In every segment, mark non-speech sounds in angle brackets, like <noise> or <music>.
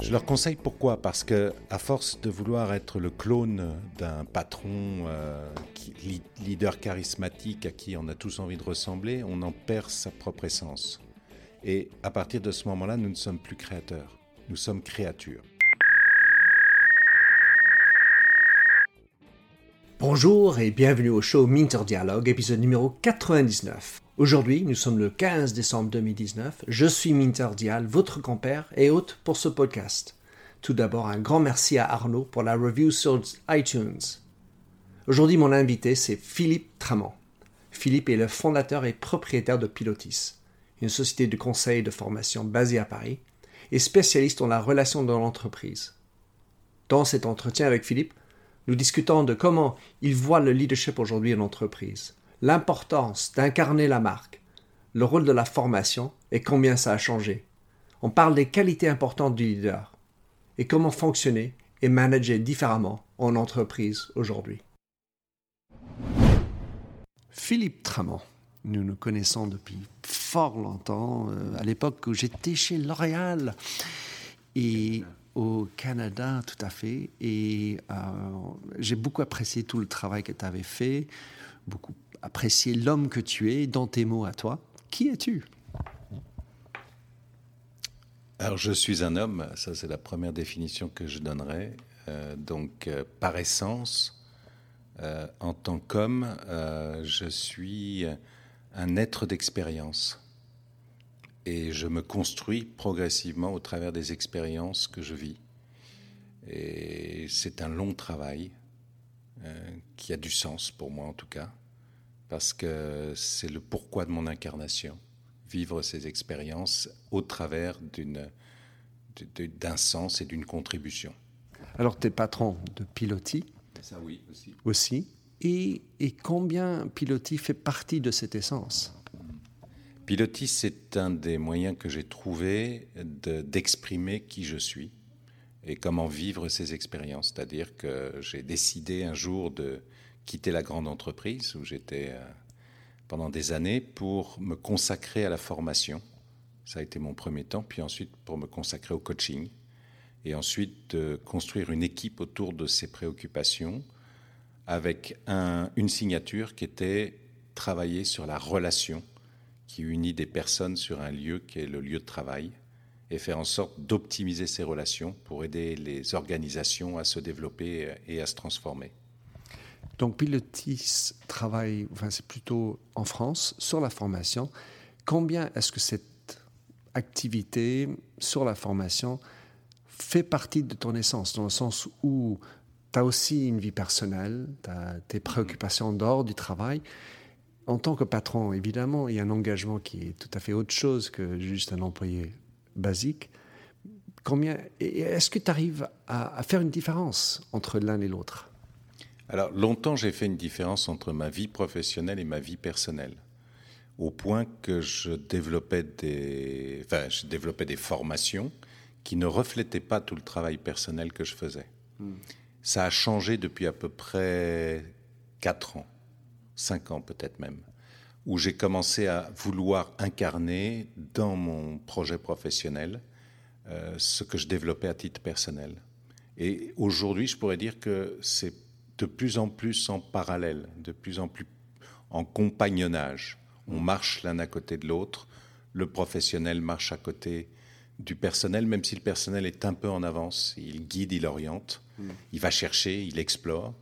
Je leur conseille pourquoi? Parce que à force de vouloir être le clone d'un patron euh, leader charismatique à qui on a tous envie de ressembler, on en perd sa propre essence. Et à partir de ce moment-là, nous ne sommes plus créateurs, nous sommes créatures. Bonjour et bienvenue au show Minter Dialogue, épisode numéro 99. Aujourd'hui, nous sommes le 15 décembre 2019. Je suis Minter Dial, votre compère et hôte pour ce podcast. Tout d'abord, un grand merci à Arnaud pour la review sur iTunes. Aujourd'hui, mon invité, c'est Philippe Tramont. Philippe est le fondateur et propriétaire de Pilotis, une société de conseil et de formation basée à Paris et spécialiste dans la relation dans l'entreprise. Dans cet entretien avec Philippe, nous discutons de comment il voit le leadership aujourd'hui en entreprise l'importance d'incarner la marque, le rôle de la formation et combien ça a changé. On parle des qualités importantes du leader et comment fonctionner et manager différemment en entreprise aujourd'hui. Philippe Tramont, nous nous connaissons depuis fort longtemps, euh, à l'époque où j'étais chez L'Oréal et au Canada, tout à fait. Et euh, j'ai beaucoup apprécié tout le travail que tu avais fait, beaucoup apprécier l'homme que tu es dans tes mots à toi. Qui es-tu? Alors, je suis un homme, ça c'est la première définition que je donnerais. Euh, donc, euh, par essence, en tant qu'homme, je suis un être d'expérience. Et je me construis progressivement au travers des expériences que je vis. Et c'est un long travail qui a du sens pour moi en tout cas parce que c'est le pourquoi de mon incarnation, vivre ces expériences au travers d'un sens et d'une contribution. Alors, tu es patron de Piloti Ça, oui, aussi. Aussi. Et, et combien Piloti fait partie de cette essence? Piloti, c'est un des moyens que j'ai trouvé d'exprimer qui je suis et comment vivre ces expériences. C'est-à-dire que j'ai décidé un jour de quitter la grande entreprise où j'étais euh, pendant des années pour me consacrer à la formation. Ça a été mon premier temps, puis ensuite pour me consacrer au coaching, et ensuite de construire une équipe autour de ces préoccupations avec une signature qui était travailler sur la relation qui unit des personnes sur un lieu qui est le lieu de travail et faire en sorte d'optimiser ces relations pour aider les organisations à se développer et à se transformer. Donc Pilotis travaille, enfin c'est plutôt en France, sur la formation. Combien est-ce que cette activité sur la formation fait partie de ton essence, dans le sens où tu as aussi une vie personnelle, tu as tes préoccupations dehors du travail. En tant que patron, évidemment, il y a un engagement qui est tout à fait autre chose que juste un employé basique. Combien est-ce que tu arrives à faire une différence entre l'un et l'autre? Alors longtemps, j'ai fait une différence entre ma vie professionnelle et ma vie personnelle, au point que je développais des, enfin, je développais des formations qui ne reflétaient pas tout le travail personnel que je faisais. Hmm. Ça a changé depuis à peu près 4 ans, 5 ans peut-être même, où j'ai commencé à vouloir incarner dans mon projet professionnel euh, ce que je développais à titre personnel. Et aujourd'hui, je pourrais dire que c'est de plus en plus en parallèle, de plus en plus en compagnonnage. On marche l'un à côté de l'autre, le professionnel marche à côté du personnel, même si le personnel est un peu en avance, il guide, il oriente, mm. il va chercher, il explore.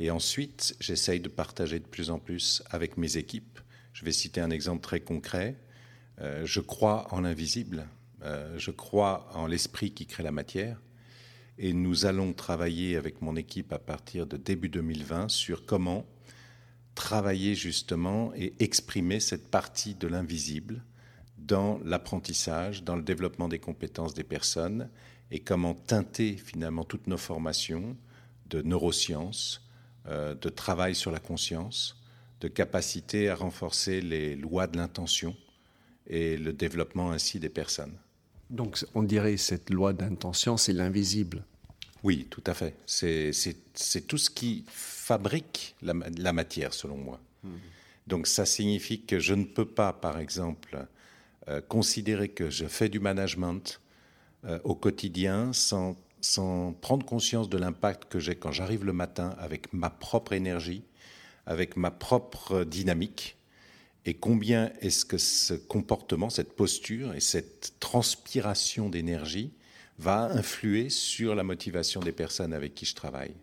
Et ensuite, j'essaye de partager de plus en plus avec mes équipes. Je vais citer un exemple très concret. Euh, je crois en l'invisible, euh, je crois en l'esprit qui crée la matière. Et nous allons travailler avec mon équipe à partir de début 2020 sur comment travailler justement et exprimer cette partie de l'invisible dans l'apprentissage, dans le développement des compétences des personnes et comment teinter finalement toutes nos formations de neurosciences, de travail sur la conscience, de capacité à renforcer les lois de l'intention et le développement ainsi des personnes. Donc on dirait cette loi d'intention, c'est l'invisible. Oui, tout à fait. C'est tout ce qui fabrique la, matière, selon moi. Hmm. Donc ça signifie que je ne peux pas, par exemple, euh, considérer que je fais du management euh, au quotidien sans, sans prendre conscience de l'impact que j'ai quand j'arrive le matin avec ma propre énergie, avec ma propre dynamique, et combien est-ce que ce comportement, cette posture et cette transpiration d'énergie va influer sur la motivation des personnes avec qui je travaille?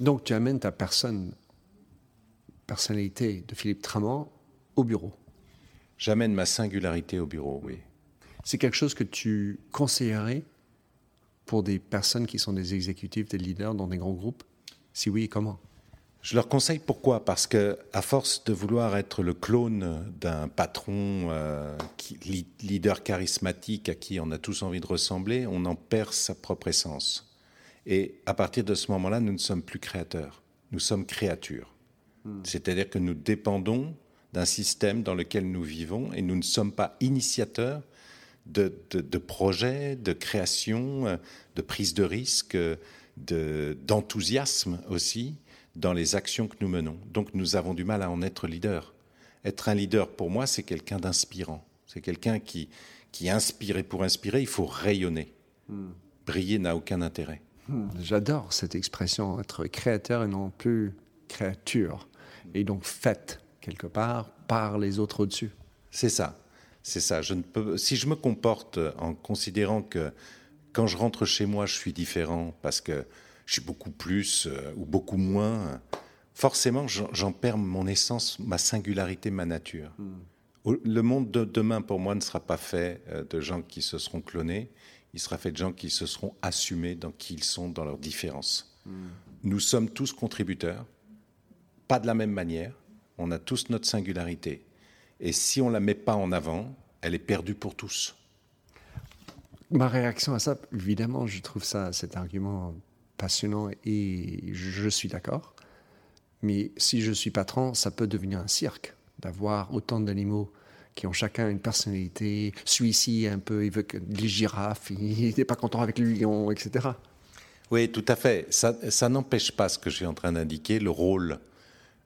Donc tu amènes ta personne, personnalité de Philippe Tramant au bureau. J'amène ma singularité au bureau, oui. C'est quelque chose que tu conseillerais pour des personnes qui sont des exécutifs, des leaders dans des grands groupes? Si oui, comment? Je leur conseille pourquoi? Parce que à force de vouloir être le clone d'un patron euh, leader charismatique à qui on a tous envie de ressembler, on en perd sa propre essence. Et à partir de ce moment-là, nous ne sommes plus créateurs, nous sommes créatures. Hmm. C'est-à-dire que nous dépendons d'un système dans lequel nous vivons et nous ne sommes pas initiateurs de, de projets, de création, de prise de risque, d'enthousiasme aussi dans les actions que nous menons. Donc nous avons du mal à en être leader. Être un leader, pour moi, c'est quelqu'un d'inspirant. C'est quelqu'un qui, qui inspire. Et pour inspirer, il faut rayonner. Hmm. Briller n'a aucun intérêt. Hmm. J'adore cette expression, être créateur et non plus créature. Et donc fait, quelque part, par les autres au-dessus. C'est ça. C'est ça. Je ne peux, si je me comporte en considérant que quand je rentre chez moi, je suis différent parce que je suis beaucoup plus euh, ou beaucoup moins, forcément, j'en perds mon essence, ma singularité, ma nature. Hmm. Le monde de demain, pour moi, ne sera pas fait euh, de gens qui se seront clonés. Il sera fait de gens qui se seront assumés dans qui ils sont, dans leurs différences. Hmm. Nous sommes tous contributeurs, pas de la même manière. On a tous notre singularité. Et si on ne la met pas en avant, elle est perdue pour tous. Ma réaction à ça, évidemment, je trouve ça, cet argument passionnant et je suis d'accord. Mais si je suis patron, ça peut devenir un cirque d'avoir autant d'animaux qui ont chacun une personnalité. Celui-ci, un peu, il veut que les girafes, il <laughs> n'est pas content avec le lion, etc. Oui, tout à fait. Ça, ça n'empêche pas ce que je suis en train d'indiquer, le rôle.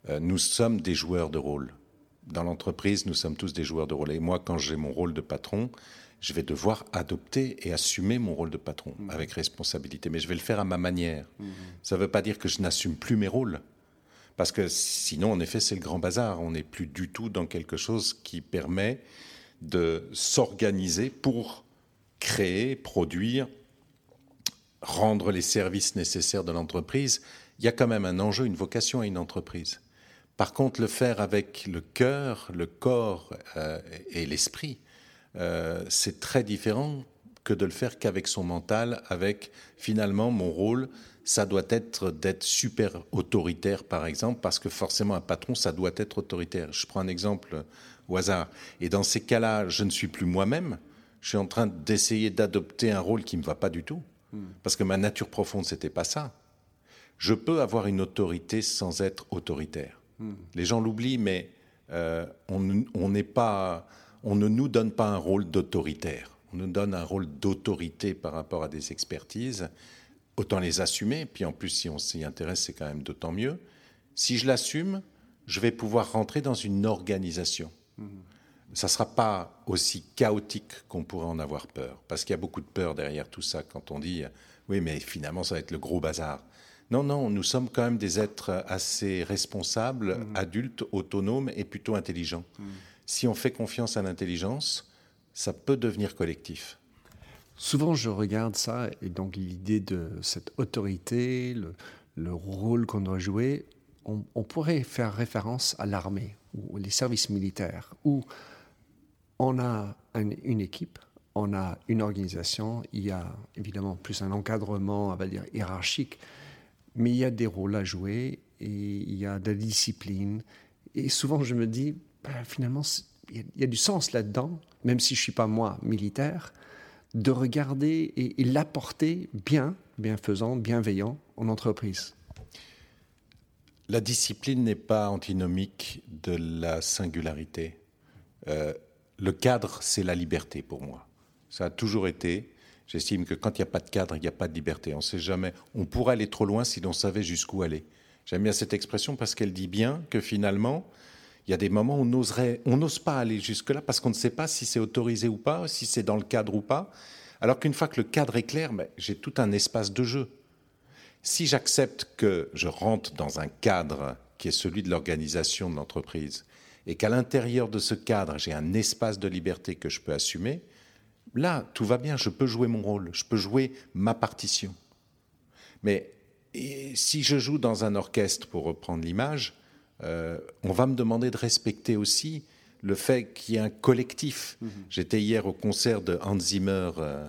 Euh, nous sommes des joueurs de rôle. Dans l'entreprise, nous sommes tous des joueurs de rôle. Et moi, quand j'ai mon rôle de patron, je vais devoir adopter et assumer mon rôle de patron mmh. avec responsabilité, mais je vais le faire à ma manière. Mmh. Ça ne veut pas dire que je n'assume plus mes rôles, parce que sinon, en effet, c'est le grand bazar. On n'est plus du tout dans quelque chose qui permet de s'organiser pour créer, produire, rendre les services nécessaires de l'entreprise. Il y a quand même un enjeu, une vocation à une entreprise. Par contre, le faire avec le cœur, le corps euh, et l'esprit, euh, c'est très différent que de le faire qu'avec son mental, avec finalement mon rôle, ça doit être d'être super autoritaire par exemple, parce que forcément un patron, ça doit être autoritaire. Je prends un exemple au hasard. Et dans ces cas-là, je ne suis plus moi-même, je suis en train d'essayer d'adopter un rôle qui ne me va pas du tout, hmm. parce que ma nature profonde, c'était pas ça. Je peux avoir une autorité sans être autoritaire. Hmm. Les gens l'oublient, mais euh, on n'est pas on ne nous donne pas un rôle d'autoritaire. On nous donne un rôle d'autorité par rapport à des expertises. Autant les assumer. Puis en plus, si on s'y intéresse, c'est quand même d'autant mieux. Si je l'assume, je vais pouvoir rentrer dans une organisation. Ça ne sera pas aussi chaotique qu'on pourrait en avoir peur. Parce qu'il y a beaucoup de peur derrière tout ça quand on dit oui, mais finalement, ça va être le gros bazar. Non, non, nous sommes quand même des êtres assez responsables, mmh. adultes, autonomes et plutôt intelligents. Mmh si on fait confiance à l'intelligence, ça peut devenir collectif. Souvent, je regarde ça et donc l'idée de cette autorité, le, rôle qu'on doit jouer, on, pourrait faire référence à l'armée ou les services militaires où on a une équipe, on a une organisation, il y a évidemment plus un encadrement, on va dire, hiérarchique, mais il y a des rôles à jouer et il y a de la discipline. Et souvent, je me dis, ben, finalement, il y, a du sens là-dedans, même si je ne suis pas moi militaire, de regarder et, l'apporter bien, bienfaisant, bienveillant en entreprise. La discipline n'est pas antinomique de la singularité. Euh, le cadre, c'est la liberté pour moi. Ça a toujours été. J'estime que quand il n'y a pas de cadre, il n'y a pas de liberté. On sait jamais. On pourrait aller trop loin si l'on savait jusqu'où aller. J'aime bien cette expression parce qu'elle dit bien que finalement, il y a des moments où on on n'ose pas aller jusque-là parce qu'on ne sait pas si c'est autorisé ou pas, si c'est dans le cadre ou pas. Alors qu'une fois que le cadre est clair, ben, j'ai tout un espace de jeu. Si j'accepte que je rentre dans un cadre qui est celui de l'organisation de l'entreprise, et qu'à l'intérieur de ce cadre, j'ai un espace de liberté que je peux assumer, là, tout va bien, je peux jouer mon rôle, je peux jouer ma partition. Mais si je joue dans un orchestre, pour reprendre l'image, euh, on va me demander de respecter aussi le fait qu'il y ait un collectif. Mhm. J'étais hier au concert de Hans Zimmer euh,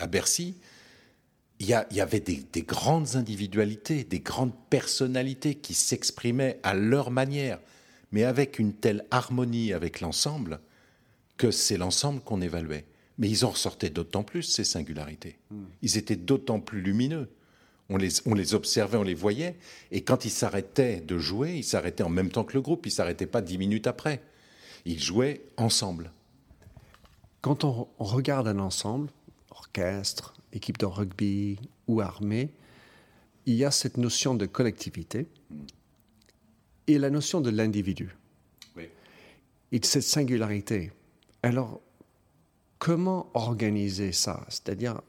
à, Bercy. Il y, avait des, des, grandes individualités, des grandes personnalités qui s'exprimaient à leur manière, mais avec une telle harmonie avec l'ensemble que c'est l'ensemble qu'on évaluait. Mais ils en ressortaient d'autant plus, ces singularités. Mhm. Ils étaient d'autant plus lumineux on les, observait, on les voyait, et quand ils s'arrêtaient de jouer, ils s'arrêtaient en même temps que le groupe, ils s'arrêtaient pas dix minutes après. Ils jouaient ensemble. Quand on, regarde un ensemble, orchestre, équipe de rugby ou armée, il y a cette notion de collectivité et la notion de l'individu. Et de cette singularité. Alors, comment organiser ça? C'est-à-dire,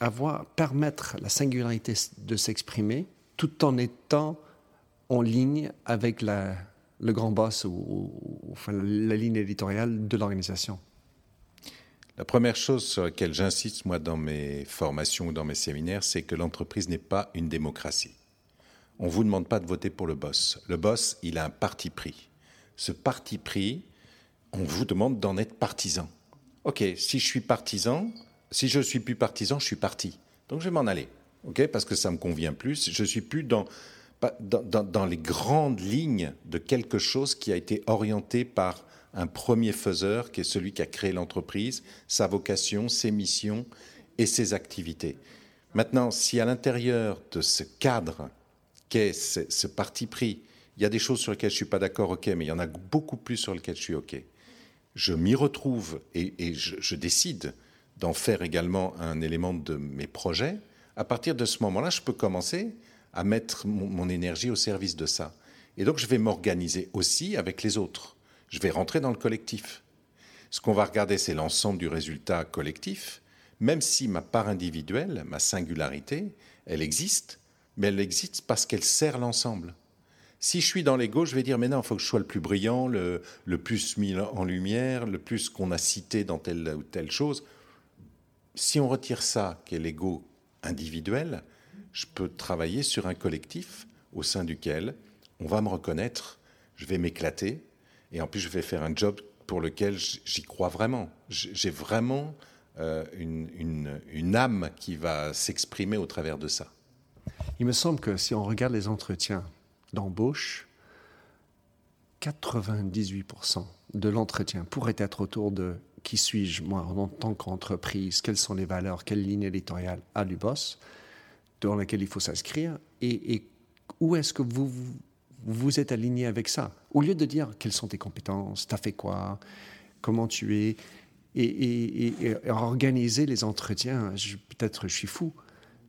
avoir, permettre la singularité de s'exprimer tout en étant en ligne avec le grand boss ou, la ligne éditoriale de l'organisation La première chose sur laquelle j'insiste, moi, dans mes formations ou dans mes séminaires, c'est que l'entreprise n'est pas une démocratie. On ne vous demande pas de voter pour le boss. Le boss, il a un parti pris. Ce parti pris, on vous demande d'en être partisan. OK, si je suis partisan, si je suis plus partisan, je suis parti. Donc je vais m'en aller, ok Parce que ça me convient plus. Je suis plus dans, dans, les grandes lignes de quelque chose qui a été orienté par un premier faiseur, qui est celui qui a créé l'entreprise, sa vocation, ses missions et ses activités. Maintenant, si à l'intérieur de ce cadre qu'est ce, parti pris, il y a des choses sur lesquelles je suis pas d'accord, ok, mais il y en a beaucoup plus sur lesquelles je suis ok. Je m'y retrouve et, je décide d'en faire également un élément de mes projets, à partir de ce moment-là, je peux commencer à mettre mon, énergie au service de ça. Et donc, je vais m'organiser aussi avec les autres. Je vais rentrer dans le collectif. Ce qu'on va regarder, c'est l'ensemble du résultat collectif, même si ma part individuelle, ma singularité, elle existe, mais elle existe parce qu'elle sert l'ensemble. Si je suis dans l'ego, je vais dire, mais non, il faut que je sois le plus brillant, le, plus mis en lumière, le plus qu'on a cité dans telle ou telle chose si on retire ça, qui est l'ego individuel, je peux travailler sur un collectif au sein duquel on va me reconnaître, je vais m'éclater, et en plus je vais faire un job pour lequel j'y crois vraiment. J'ai vraiment euh, une, âme qui va s'exprimer au travers de ça. Il me semble que si on regarde les entretiens d'embauche, 98% de l'entretien pourrait être autour de qui suis-je, moi, en tant qu'entreprise Quelles sont les valeurs Quelle ligne éditoriale a du boss dans laquelle il faut s'inscrire et, où est-ce que vous, vous êtes aligné avec ça? Au lieu de dire quelles sont tes compétences, t'as fait quoi, comment tu es, et, organiser les entretiens, peut-être je suis fou,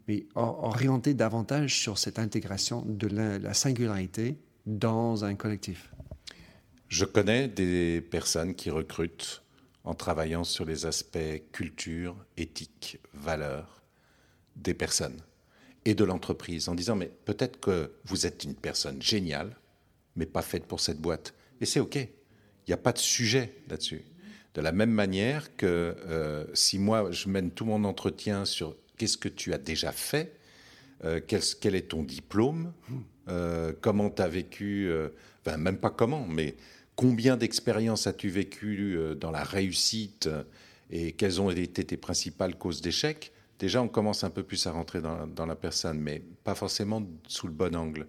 mais orienter davantage sur cette intégration de la singularité dans un collectif. Je connais des personnes qui recrutent en travaillant sur les aspects culture, éthique, valeurs des personnes et de l'entreprise, en disant mais peut-être que vous êtes une personne géniale, mais pas faite pour cette boîte. Et c'est OK. Il n'y a pas de sujet là-dessus. De la même manière que euh, si moi je mène tout mon entretien sur qu'est-ce que tu as déjà fait, euh, quel, est ton diplôme, euh, comment tu as vécu, enfin même pas comment, mais Combien d'expériences as-tu vécu euh, dans la réussite euh, et quelles ont été tes principales causes d'échec? Déjà, on commence un peu plus à rentrer dans, la personne, mais pas forcément sous le bon angle.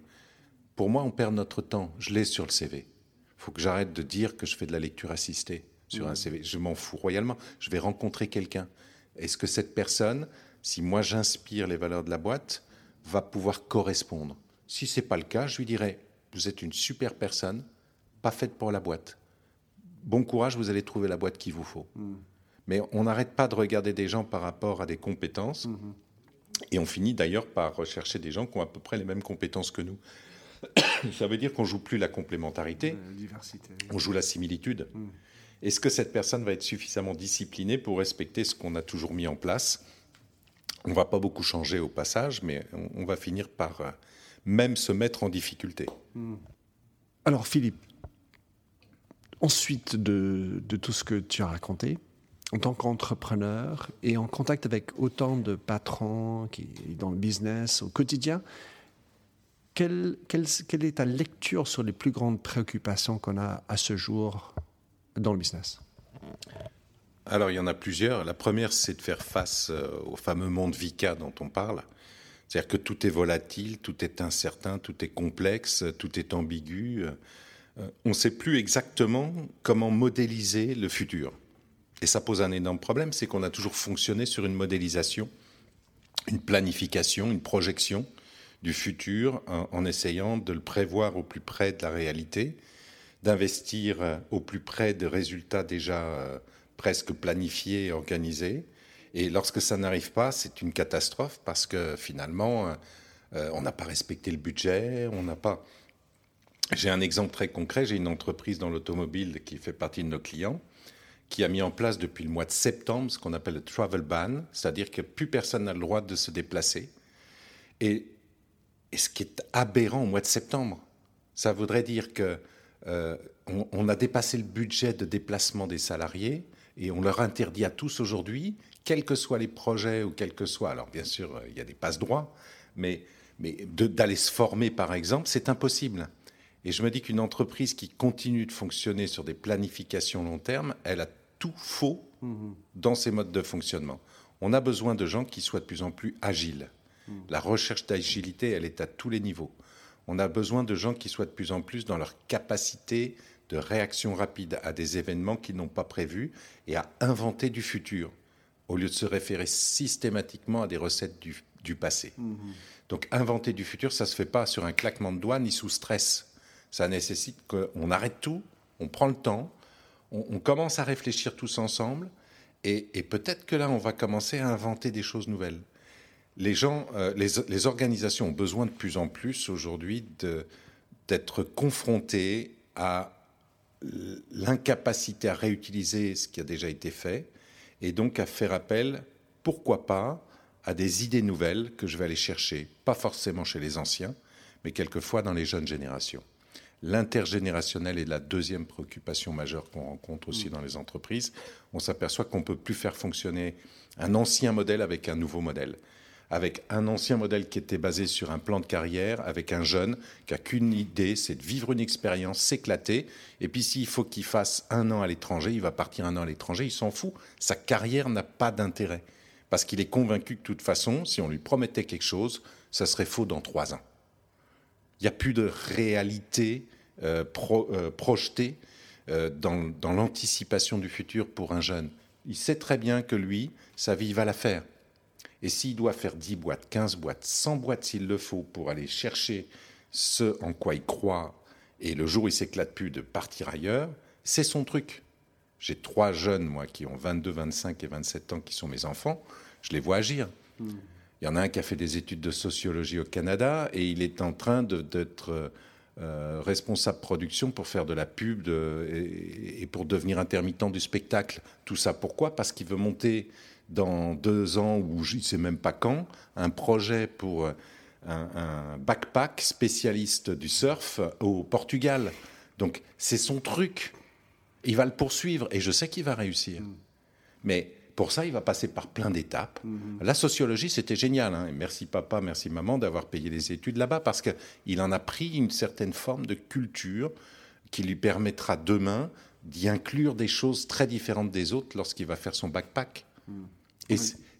Pour moi, on perd notre temps. Je l'ai sur le CV. Il faut que j'arrête de dire que je fais de la lecture assistée sur un mmh. CV. Je m'en fous royalement. Je vais rencontrer quelqu'un. Est-ce que cette personne, si moi j'inspire les valeurs de la boîte, va pouvoir correspondre Si c'est pas le cas, je lui dirai vous êtes une super personne, pas faite pour la boîte. Bon courage, vous allez trouver la boîte qu'il vous faut. Hmm. Mais on n'arrête pas de regarder des gens par rapport à des compétences. Hmm. Et on finit d'ailleurs par rechercher des gens qui ont à peu près les mêmes compétences que nous. <coughs> Ça veut dire qu'on joue plus la complémentarité, on joue la similitude. Mm. Est-ce que cette personne va être suffisamment disciplinée pour respecter ce qu'on a toujours mis en place? On va pas beaucoup changer au passage, mais on, va finir par euh, même se mettre en difficulté. Mm. Alors Philippe, ensuite de, de, tout ce que tu as raconté, en tant qu'entrepreneur et en contact avec autant de patrons qui dans le business au quotidien, quelle, quelle, est ta lecture sur les plus grandes préoccupations qu'on a à ce jour dans le business? Alors, il y en a plusieurs. La première, c'est de faire face euh, au fameux monde VICA dont on parle. C'est-à-dire que tout est volatile, tout est incertain, tout est complexe, tout est ambigu. Euh, on ne sait plus exactement comment modéliser le futur. Et ça pose un énorme problème, c'est qu'on a toujours fonctionné sur une modélisation, une planification, une projection du futur en, essayant de le prévoir au plus près de la réalité, d'investir euh, au plus près de résultats déjà euh, presque planifiés, organisés. Et lorsque ça n'arrive pas, c'est une catastrophe parce que finalement, euh, on n'a pas respecté le budget, on n'a pas. J'ai un exemple très concret. J'ai une entreprise dans l'automobile qui fait partie de nos clients qui a mis en place depuis le mois de septembre ce qu'on appelle le travel ban, c'est-à-dire que plus personne n'a le droit de se déplacer. Et, ce qui est aberrant au mois de septembre, ça voudrait dire que euh, on, a dépassé le budget de déplacement des salariés et on leur interdit à tous aujourd'hui, quels que soient les projets ou quels que soient, alors bien sûr il y a des passe-droits, mais, mais d'aller se former par exemple, c'est impossible. Et je me dis qu'une entreprise qui continue de fonctionner sur des planifications long terme, elle a tout faux dans ces modes de fonctionnement. On a besoin de gens qui soient de plus en plus agiles. La recherche d'agilité, elle est à tous les niveaux. On a besoin de gens qui soient de plus en plus dans leur capacité de réaction rapide à des événements qu'ils n'ont pas prévus et à inventer du futur, au lieu de se référer systématiquement à des recettes du, passé. Donc inventer du futur, ça ne se fait pas sur un claquement de doigts ni sous stress. Ça nécessite qu'on arrête tout, on prend le temps, on, commence à réfléchir tous ensemble, et, peut-être que là, on va commencer à inventer des choses nouvelles. Les gens, euh, les, organisations ont besoin de plus en plus aujourd'hui d'être confrontés à l'incapacité à réutiliser ce qui a déjà été fait, et donc à faire appel, pourquoi pas, à des idées nouvelles que je vais aller chercher, pas forcément chez les anciens, mais quelquefois dans les jeunes générations. L'intergénérationnel est la deuxième préoccupation majeure qu'on rencontre aussi mm. dans les entreprises. On s'aperçoit qu'on ne peut plus faire fonctionner un ancien modèle avec un nouveau modèle. Avec un ancien modèle qui était basé sur un plan de carrière, avec un jeune qui n'a qu'une idée, c'est de vivre une expérience, s'éclater. Et puis s'il faut qu'il fasse un an à l'étranger, il va partir un an à l'étranger, il s'en fout. Sa carrière n'a pas d'intérêt. Parce qu'il est convaincu que de toute façon, si on lui promettait quelque chose, ça serait faux dans trois ans. Il n'y a plus de réalité euh, euh, projetée euh, dans, dans l'anticipation du futur pour un jeune. Il sait très bien que lui, sa vie va la faire. Et s'il doit faire 10 boîtes, 15 boîtes, 100 boîtes s'il le faut pour aller chercher ce en quoi il croit, et le jour où il s'éclate plus de partir ailleurs, c'est son truc. J'ai trois jeunes, moi, qui ont 22, 25 et 27 ans, qui sont mes enfants. Je les vois agir. Il y en a un qui a fait des études de sociologie au Canada et il est en train d'être euh, responsable production pour faire de la pub et, pour devenir intermittent du spectacle. Tout ça pourquoi? Parce qu'il veut monter dans deux ans ou je ne sais même pas quand un projet pour un, un backpack spécialiste du surf au Portugal. Donc c'est son truc. Il va le poursuivre et je sais qu'il va réussir. Mm. Mais pour ça, il va passer par plein d'étapes. Mhm. La sociologie, c'était génial. Hein. merci papa, merci maman d'avoir payé les études là-bas parce qu'il en a pris une certaine forme de culture qui lui permettra demain d'y inclure des choses très différentes des autres lorsqu'il va faire son backpack. Mhm. Et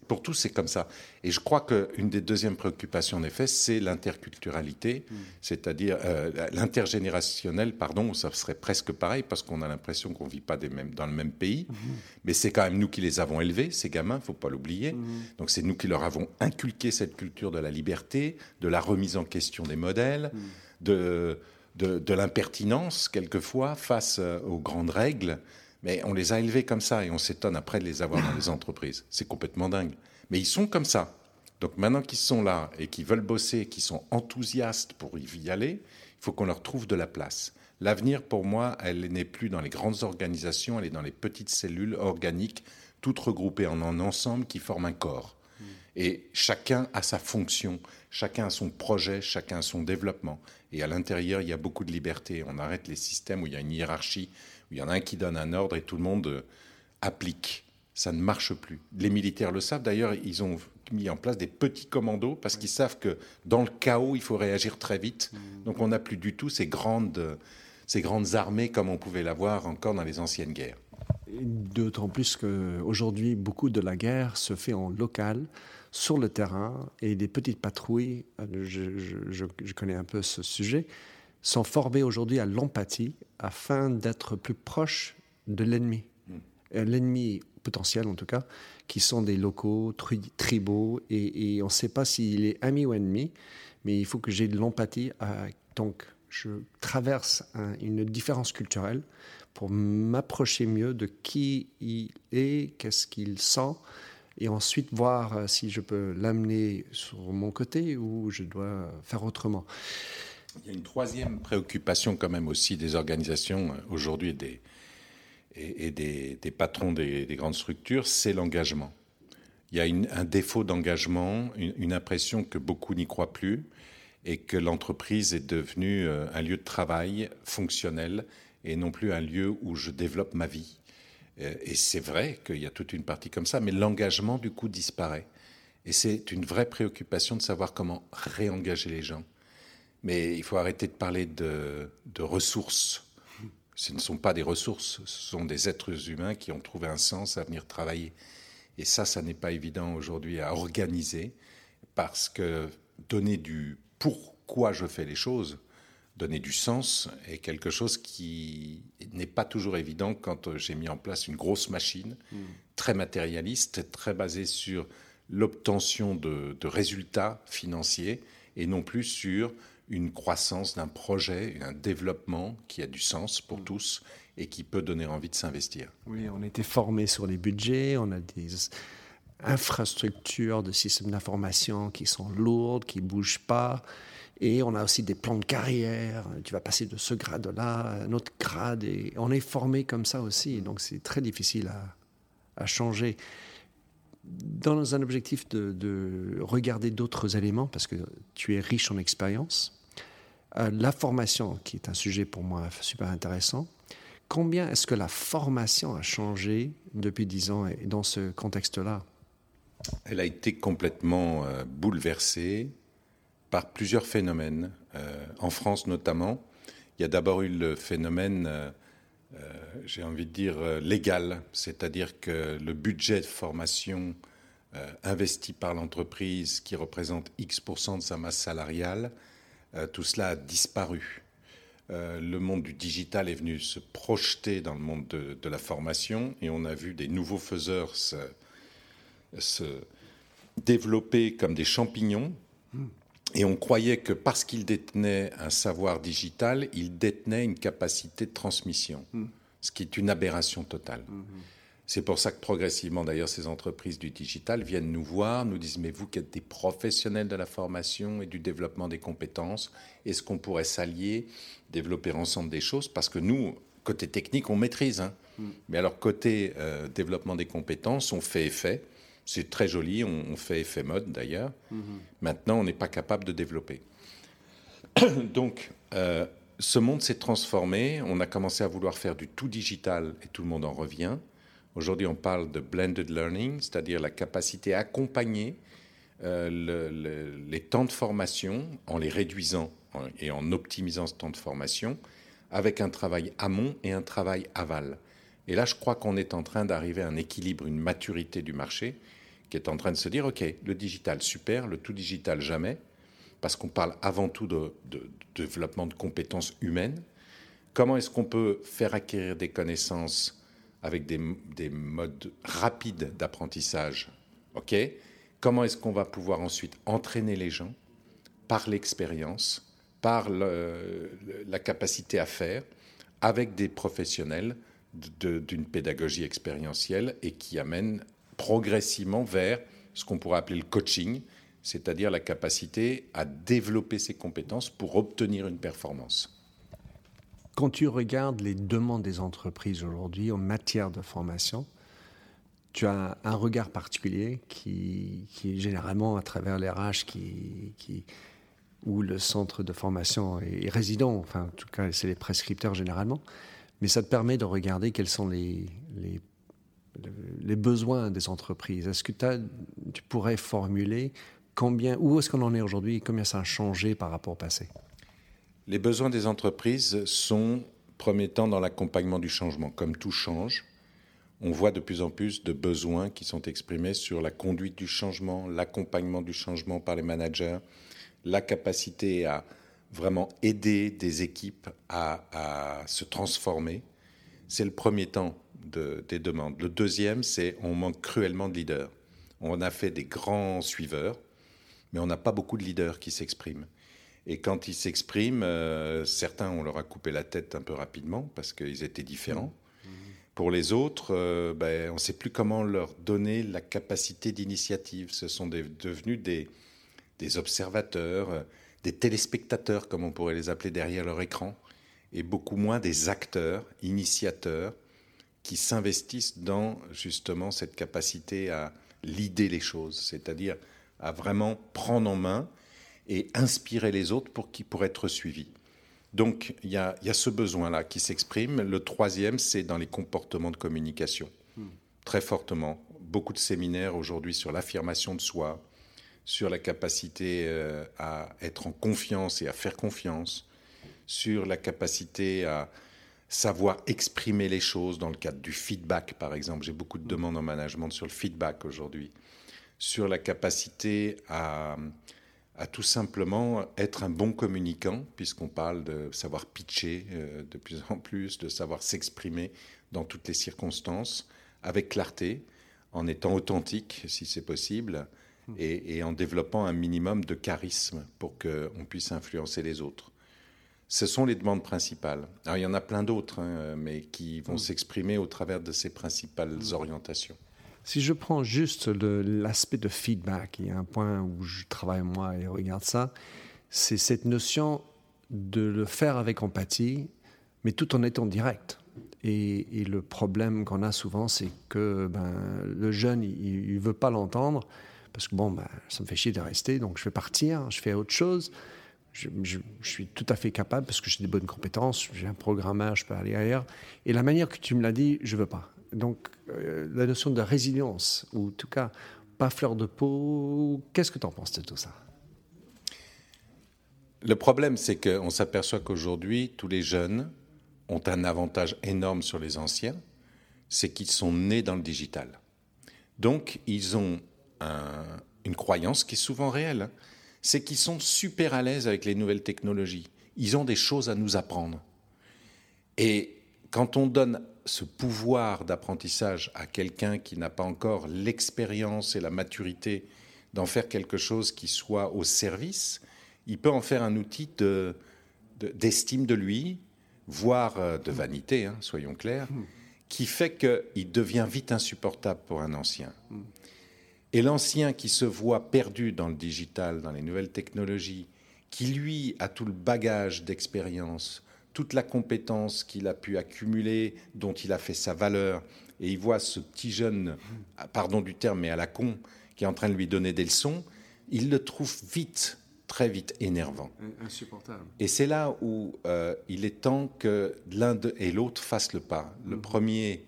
pour tous, c'est comme ça. Et je crois qu'une des deuxièmes préoccupations, en effet, c'est l'interculturalité, mm. c'est-à-dire euh, l'intergénérationnel, pardon, ça serait presque pareil, parce qu'on a l'impression qu'on ne vit pas des mêmes, dans le même pays, mm-hmm. mais c'est quand même nous qui les avons élevés, ces gamins, il ne faut pas l'oublier. Mm-hmm. Donc c'est nous qui leur avons inculqué cette culture de la liberté, de la remise en question des modèles, mm. de, de, de l'impertinence, quelquefois, face euh, aux grandes règles. Mais on les a élevés comme ça et on s'étonne après de les avoir dans les entreprises. C'est complètement dingue. Mais ils sont comme ça. Donc maintenant qu'ils sont là et qu'ils veulent bosser, qu'ils sont enthousiastes pour y aller, il faut qu'on leur trouve de la place. L'avenir, pour moi, elle n'est plus dans les grandes organisations, elle est dans les petites cellules organiques, toutes regroupées en un ensemble qui forment un corps. Et chacun a sa fonction, chacun a son projet, chacun a son développement. Et à l'intérieur, il y a beaucoup de liberté. On arrête les systèmes où il y a une hiérarchie, il y en a un qui donne un ordre et tout le monde euh, applique. Ça ne marche plus. Les militaires le savent. D'ailleurs, ils ont mis en place des petits commandos parce qu'ils savent que dans le chaos, il faut réagir très vite. Mmh. Donc on n'a plus du tout ces grandes, ces grandes armées comme on pouvait l'avoir encore dans les anciennes guerres. D'autant plus qu'aujourd'hui, beaucoup de la guerre se fait en local, sur le terrain, et des petites patrouilles, euh, je, connais un peu ce sujet, sont formées aujourd'hui à l'empathie afin d'être plus proches de l'ennemi. Hmm. Euh, l'ennemi potentiel en tout cas, qui sont des locaux tribaux, et, on ne sait pas s'il est ami ou ennemi, mais il faut que j'ai de l'empathie. Donc, je traverse une différence culturelle pour m'approcher mieux de qui il est, qu'est-ce qu'il sent, et ensuite voir euh, si je peux l'amener sur mon côté ou je dois faire autrement. Il y a une troisième préoccupation quand même aussi des organisations euh, aujourd'hui et des, patrons des, grandes structures, c'est l'engagement. Il y a un défaut d'engagement, une, impression que beaucoup n'y croient plus et que l'entreprise est devenue euh, un lieu de travail fonctionnel et non plus un lieu où je développe ma vie. Euh, et c'est vrai qu'il y a toute une partie comme ça, mais l'engagement, du coup, disparaît. Et c'est une vraie préoccupation de savoir comment réengager les gens. Mais il faut arrêter de parler de, ressources. Ce ne sont pas des ressources, ce sont des êtres humains qui ont trouvé un sens à venir travailler. Et ça, ça n'est pas évident aujourd'hui à organiser, parce que donner du pourquoi je fais les choses, donner du sens est quelque chose qui n'est pas toujours évident quand euh, j'ai mis en place une grosse machine, hmm. très matérialiste, très basée sur l'obtention de, résultats financiers et non plus sur une croissance d'un projet, un développement qui a du sens pour hmm. tous et qui peut donner envie de s'investir. Oui, on était formé sur les budgets, on a des infrastructures de systèmes d'information qui sont lourdes, qui ne bougent pas. Et on a aussi des plans de carrière. Tu vas passer de ce grade-là à un autre grade. Et on est formé comme ça aussi. Donc c'est très difficile à, changer. Dans un objectif de, regarder d'autres éléments, parce que tu es riche en expérience, euh, la formation, qui est un sujet pour moi super intéressant, combien est-ce que la formation a changé depuis dix ans et dans ce contexte-là? Elle a été complètement euh, bouleversée par plusieurs phénomènes. Euh, en France notamment, il y a d'abord eu le phénomène, euh, euh, j'ai envie de dire, légal, c'est-à-dire que le budget de formation investi par l'entreprise, qui représente X% de sa masse salariale, tout cela a disparu. le monde du digital est venu se projeter dans le monde de, la formation et on a vu des nouveaux faiseurs se, se développer comme des champignons. Et on croyait que parce qu'il détenait un savoir digital, il détenait une capacité de transmission, hmm. ce qui est une aberration totale. Hmm. C'est pour ça que progressivement, d'ailleurs, ces entreprises du digital viennent nous voir, nous disent, mais vous qui êtes des professionnels de la formation et du développement des compétences, est-ce qu'on pourrait s'allier, développer ensemble des choses? Parce que nous, côté technique, on maîtrise. Hein. Hmm. Mais alors, côté euh, développement des compétences, on fait effet. C'est très joli, on, fait effet mode d'ailleurs. Mhm. Maintenant, on n'est pas capable de développer. <coughs> Donc, euh, ce monde s'est transformé. On a commencé à vouloir faire du tout digital et tout le monde en revient. Aujourd'hui, on parle de blended learning, c'est-à-dire la capacité à accompagner euh, les temps de formation en les réduisant et en optimisant ce temps de formation avec un travail amont et un travail aval. Et là, je crois qu'on est en train d'arriver à un équilibre, une maturité du marché qui est en train de se dire, OK, le digital, super, le tout digital, jamais, parce qu'on parle avant tout de, développement de compétences humaines. Comment est-ce qu'on peut faire acquérir des connaissances avec des, des modes rapides d'apprentissage? OK Comment est-ce qu'on va pouvoir ensuite entraîner les gens par l'expérience, par la capacité à faire, avec des professionnels d'une pédagogie expérientielle et qui amènent progressivement vers ce qu'on pourrait appeler le coaching, c'est-à-dire la capacité à développer ses compétences pour obtenir une performance. Quand tu regardes les demandes des entreprises aujourd'hui en matière de formation, tu as un regard particulier qui, est généralement à travers les RH qui, où le centre de formation est résident, enfin en tout cas c'est les prescripteurs généralement, mais ça te permet de regarder quels sont les, besoins des entreprises. Est-ce que tu pourrais formuler combien, où est-ce qu'on en est aujourd'hui, combien ça a changé par rapport au passé? Les besoins des entreprises sont, premier temps, dans l'accompagnement du changement. Comme tout change, on voit de plus en plus de besoins qui sont exprimés sur la conduite du changement, l'accompagnement du changement par les managers, la capacité à vraiment aider des équipes à, se transformer. C'est le premier temps des demandes. Le deuxième, c'est on manque cruellement de leaders. On a fait des grands suiveurs, mais on n'a pas beaucoup de leaders qui s'expriment. Et quand ils s'expriment, euh, certains, on leur a coupé la tête un peu rapidement parce qu'ils étaient différents. Pour les autres, euh, ben, on ne sait plus comment leur donner la capacité d'initiative. Ce sont devenus des, observateurs, des téléspectateurs, comme on pourrait les appeler derrière leur écran, et beaucoup moins des acteurs, initiateurs, qui s'investissent dans justement cette capacité à lider les choses, c'est-à-dire à vraiment prendre en main et inspirer les autres pour, qui, pour être suivis. Donc il y a, y a, ce besoin-là qui s'exprime. Le troisième, c'est dans les comportements de communication, hmm. très fortement. Beaucoup de séminaires aujourd'hui sur l'affirmation de soi, sur la capacité euh, à être en confiance et à faire confiance, sur la capacité à savoir exprimer les choses dans le cadre du feedback, par exemple. J'ai beaucoup de demandes en management sur le feedback aujourd'hui, sur la capacité à, tout simplement être un bon communicant, puisqu'on parle de savoir pitcher euh, de plus en plus, de savoir s'exprimer dans toutes les circonstances, avec clarté, en étant authentique si c'est possible, et, en développant un minimum de charisme pour qu'on puisse influencer les autres. Ce sont les demandes principales. Alors il y en a plein d'autres, hein, mais qui vont mm. s'exprimer au travers de ces principales mm. orientations. Si je prends juste l'aspect de feedback, il y a un point où je travaille moi et regarde ça, c'est cette notion de le faire avec empathie, mais tout en étant direct. Et, le problème qu'on a souvent, c'est que ben, le jeune, il ne veut pas l'entendre parce que bon, bah, ça me fait chier de rester, donc je vais partir, je fais autre chose. Je, suis tout à fait capable parce que j'ai des bonnes compétences, j'ai un programmeur, je peux aller ailleurs. Et la manière que tu me l'as dit, je veux pas. Donc euh, la notion de résilience, ou en tout cas pas fleur de peau, qu'est-ce que tu en penses de tout ça? Le problème, c'est qu'on s'aperçoit qu'aujourd'hui, tous les jeunes ont un avantage énorme sur les anciens, c'est qu'ils sont nés dans le digital. Donc ils ont une croyance qui est souvent réelle, c'est qu'ils sont super à l'aise avec les nouvelles technologies. Ils ont des choses à nous apprendre. Et quand on donne ce pouvoir d'apprentissage à quelqu'un qui n'a pas encore l'expérience et la maturité d'en faire quelque chose qui soit au service, il peut en faire un outil d'estime de, lui, voire euh, de vanité, hein, soyons clairs, hmm. qui fait qu'il devient vite insupportable pour un ancien. Et l'ancien qui se voit perdu dans le digital, dans les nouvelles technologies, qui lui a tout le bagage d'expérience, toute la compétence qu'il a pu accumuler, dont il a fait sa valeur, et il voit ce petit jeune, pardon du terme, mais à la con, qui est en train de lui donner des leçons, il le trouve vite, très vite énervant. Insupportable. Et c'est là où euh, il est temps que l'un et l'autre fassent le pas. Le mm. premier,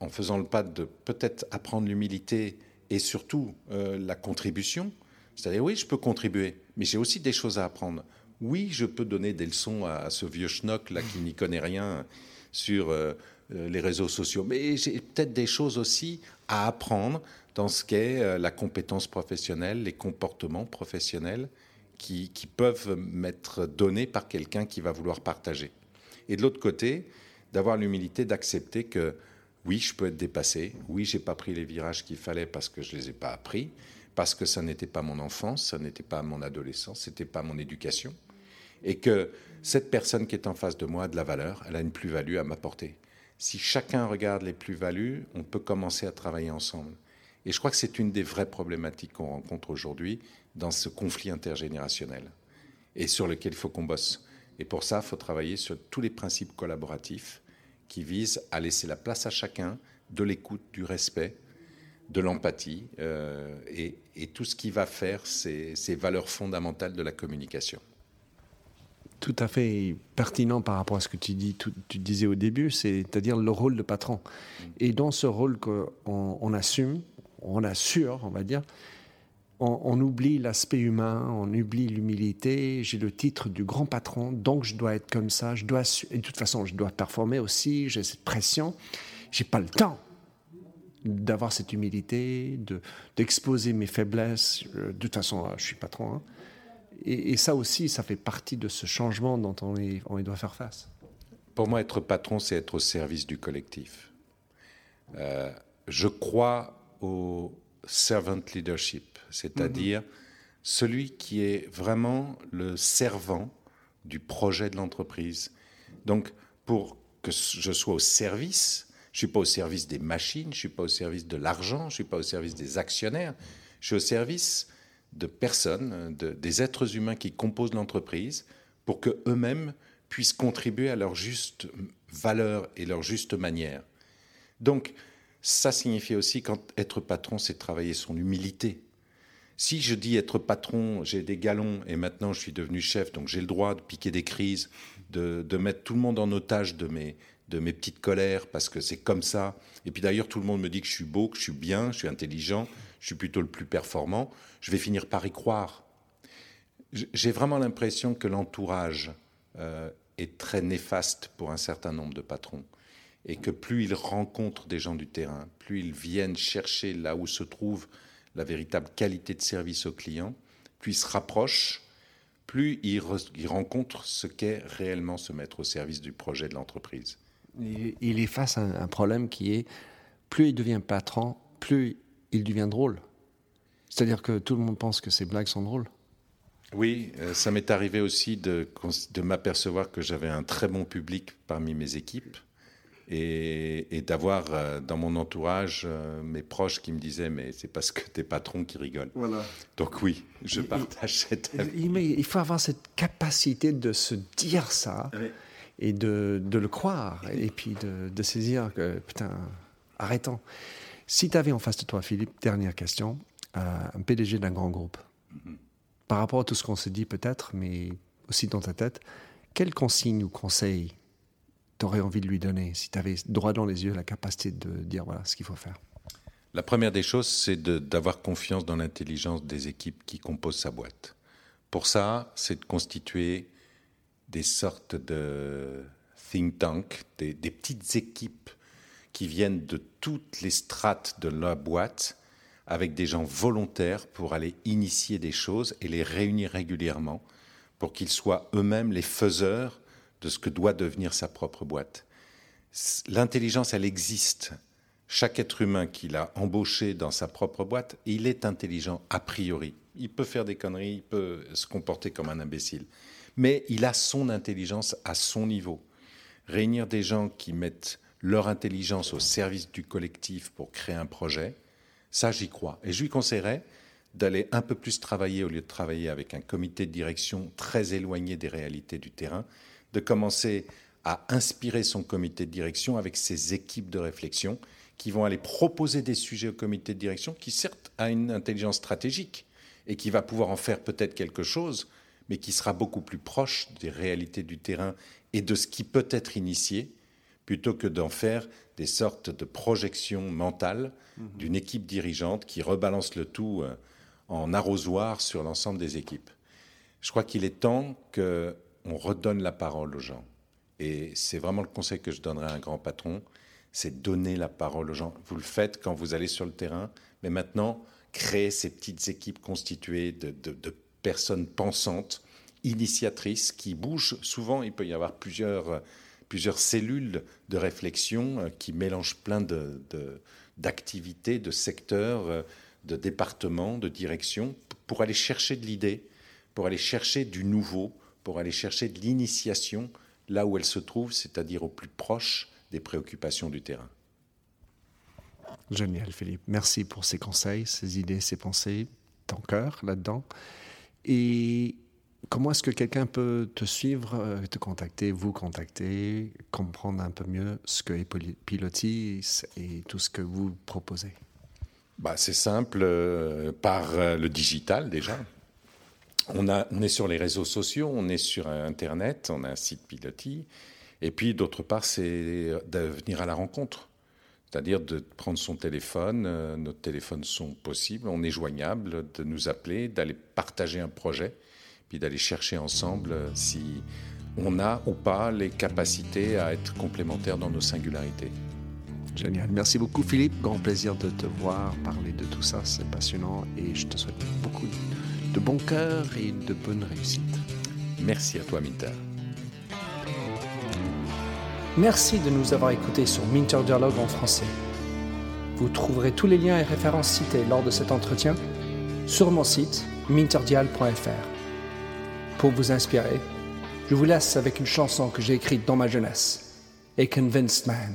en faisant le pas de peut-être apprendre l'humilité, et surtout euh, la contribution. C'est-à-dire, oui, je peux contribuer, mais j'ai aussi des choses à apprendre. Oui, je peux donner des leçons à, ce vieux schnock là qui n'y connaît rien sur euh, euh, les réseaux sociaux, mais j'ai peut-être des choses aussi à apprendre dans ce qu'est la compétence professionnelle, les comportements professionnels qui, qui peuvent m'être donnés par quelqu'un qui va vouloir partager. Et de l'autre côté, d'avoir l'humilité d'accepter que oui, je peux être dépassé. Oui, j'ai pas pris les virages qu'il fallait parce que je les ai pas appris, parce que ça n'était pas mon enfance, ça n'était pas mon adolescence, c'était pas mon éducation, et que cette personne qui est en face de moi a de la valeur, elle a une plus-value à m'apporter. Si chacun regarde les plus-values, on peut commencer à travailler ensemble. Et je crois que c'est une des vraies problématiques qu'on rencontre aujourd'hui dans ce conflit intergénérationnel et sur lequel il faut qu'on bosse. Et pour ça, il faut travailler sur tous les principes collaboratifs qui visent à laisser la place à chacun, de l'écoute, du respect, de l'empathie euh, et, tout ce qui va faire ces, valeurs fondamentales de la communication. Tout à fait pertinent par rapport à ce que tu, dis, tu disais au début, c'est-à-dire le rôle de patron. Mm. Et dans ce rôle qu'on on assume, on assure, on va dire, on, oublie l'aspect humain, on oublie l'humilité. J'ai le titre du grand patron, donc je dois être comme ça. Je dois, et de toute façon, je dois performer aussi. J'ai cette pression. J'ai pas le temps d'avoir cette humilité, d'exposer mes faiblesses. Euh, de toute façon, je suis patron. Hein. Et, ça aussi, ça fait partie de ce changement dont on, on doit faire face. Pour moi, être patron, c'est être au service du collectif. Euh, je crois au servant leadership, c'est-à-dire mhm. celui qui est vraiment le servant du projet de l'entreprise. Donc, pour que je sois au service, je ne suis pas au service des machines, je ne suis pas au service de l'argent, je ne suis pas au service des actionnaires, je suis au service de personnes, de, des êtres humains qui composent l'entreprise pour qu'eux-mêmes puissent contribuer à leur juste valeur et leur juste manière. Donc, ça signifie aussi qu'être patron, c'est travailler son humilité. Si je dis être patron, j'ai des galons et maintenant je suis devenu chef, donc j'ai le droit de piquer des crises, de, mettre tout le monde en otage de mes, de mes petites colères parce que c'est comme ça. Et puis d'ailleurs, tout le monde me dit que je suis beau, que je suis bien, je suis intelligent, je suis plutôt le plus performant. Je vais finir par y croire. J'ai vraiment l'impression que l'entourage euh, est très néfaste pour un certain nombre de patrons et que plus ils rencontrent des gens du terrain, plus ils viennent chercher là où se trouve la véritable qualité de service au client, plus ils se rapprochent, plus ils, rencontrent ce qu'est réellement se mettre au service du projet de l'entreprise. Il est face à un problème qui est, plus il devient patron, plus il devient drôle. C'est-à-dire que tout le monde pense que ces blagues sont drôles. Oui, euh, ça m'est arrivé aussi de, de m'apercevoir que j'avais un très bon public parmi mes équipes et, d'avoir euh, dans mon entourage euh, mes proches qui me disaient mais c'est parce que tes patrons qui rigolent. Voilà. Donc oui, je partage cette. Il, il, faut avoir cette capacité de se dire ça et de, de, le croire et puis de, de se dire que putain, arrêtons. Si tu avais en face de toi, Philippe, dernière question, euh, un PDG d'un grand groupe, mm-hmm. par rapport à tout ce qu'on se dit peut-être, mais aussi dans ta tête, quelles consignes ou conseils aurais envie de lui donner si tu avais droit dans les yeux la capacité de dire voilà ce qu'il faut faire La première des choses, c'est d'avoir confiance dans l'intelligence des équipes qui composent sa boîte. Pour ça, c'est de constituer des sortes de think tank, des petites équipes qui viennent de toutes les strates de la boîte avec des gens volontaires pour aller initier des choses et les réunir régulièrement pour qu'ils soient eux-mêmes les faiseurs de ce que doit devenir sa propre boîte. L'intelligence, elle existe. Chaque être humain qu'il a embauché dans sa propre boîte, il est intelligent a priori. Il peut faire des conneries, il peut se comporter comme un imbécile. Mais il a son intelligence à son niveau. Réunir des gens qui mettent leur intelligence au service du collectif pour créer un projet, ça j'y crois. Et je lui conseillerais d'aller un peu plus travailler au lieu de travailler avec un comité de direction très éloigné des réalités du terrain de commencer à inspirer son comité de direction avec ses équipes de réflexion qui vont aller proposer des sujets au comité de direction qui certes a une intelligence stratégique et qui va pouvoir en faire peut-être quelque chose, mais qui sera beaucoup plus proche des réalités du terrain et de ce qui peut être initié, plutôt que d'en faire des sortes de projections mentales mhm. d'une équipe dirigeante qui rebalance le tout euh, en arrosoir sur l'ensemble des équipes. Je crois qu'il est temps que on redonne la parole aux gens. Et c'est vraiment le conseil que je donnerais à un grand patron, c'est donner la parole aux gens. Vous le faites quand vous allez sur le terrain, mais maintenant, créer ces petites équipes constituées de, personnes pensantes, initiatrices, qui bougent. Souvent, il peut y avoir plusieurs, plusieurs cellules de réflexion euh, qui mélangent plein d'activités, de, de secteurs, euh, de départements, de directions, pour aller chercher de l'idée, pour aller chercher du nouveau, pour aller chercher de l'initiation là où elle se trouve, c'est-à-dire au plus proche des préoccupations du terrain. Génial, Philippe. Merci pour ces conseils, ces idées, ces pensées, ton cœur là-dedans. Et comment est-ce que quelqu'un peut te suivre, euh, te contacter, vous contacter, comprendre un peu mieux ce que est Pilotis et tout ce que vous proposez? Bah, C'est simple, euh, par euh, le digital déjà. On, est sur les réseaux sociaux, on est sur Internet, on a un site Pilotis. Et puis d'autre part, c'est de venir à la rencontre. C'est-à-dire de prendre son téléphone, nos téléphones sont possibles, on est joignable, de nous appeler, d'aller partager un projet puis d'aller chercher ensemble euh, si on a ou pas les capacités à être complémentaires dans nos singularités. Génial. Merci beaucoup Philippe. Grand plaisir de te voir parler de tout ça. C'est passionnant et je te souhaite beaucoup de bon cœur et de bonne réussite. Merci à toi Minter. Merci de nous avoir écoutés sur Minter Dialogue en français. Vous trouverez tous les liens et références cités lors de cet entretien sur mon site minterdial.fr pour vous inspirer, je vous laisse avec une chanson que j'ai écrite dans ma jeunesse, A Convinced Man.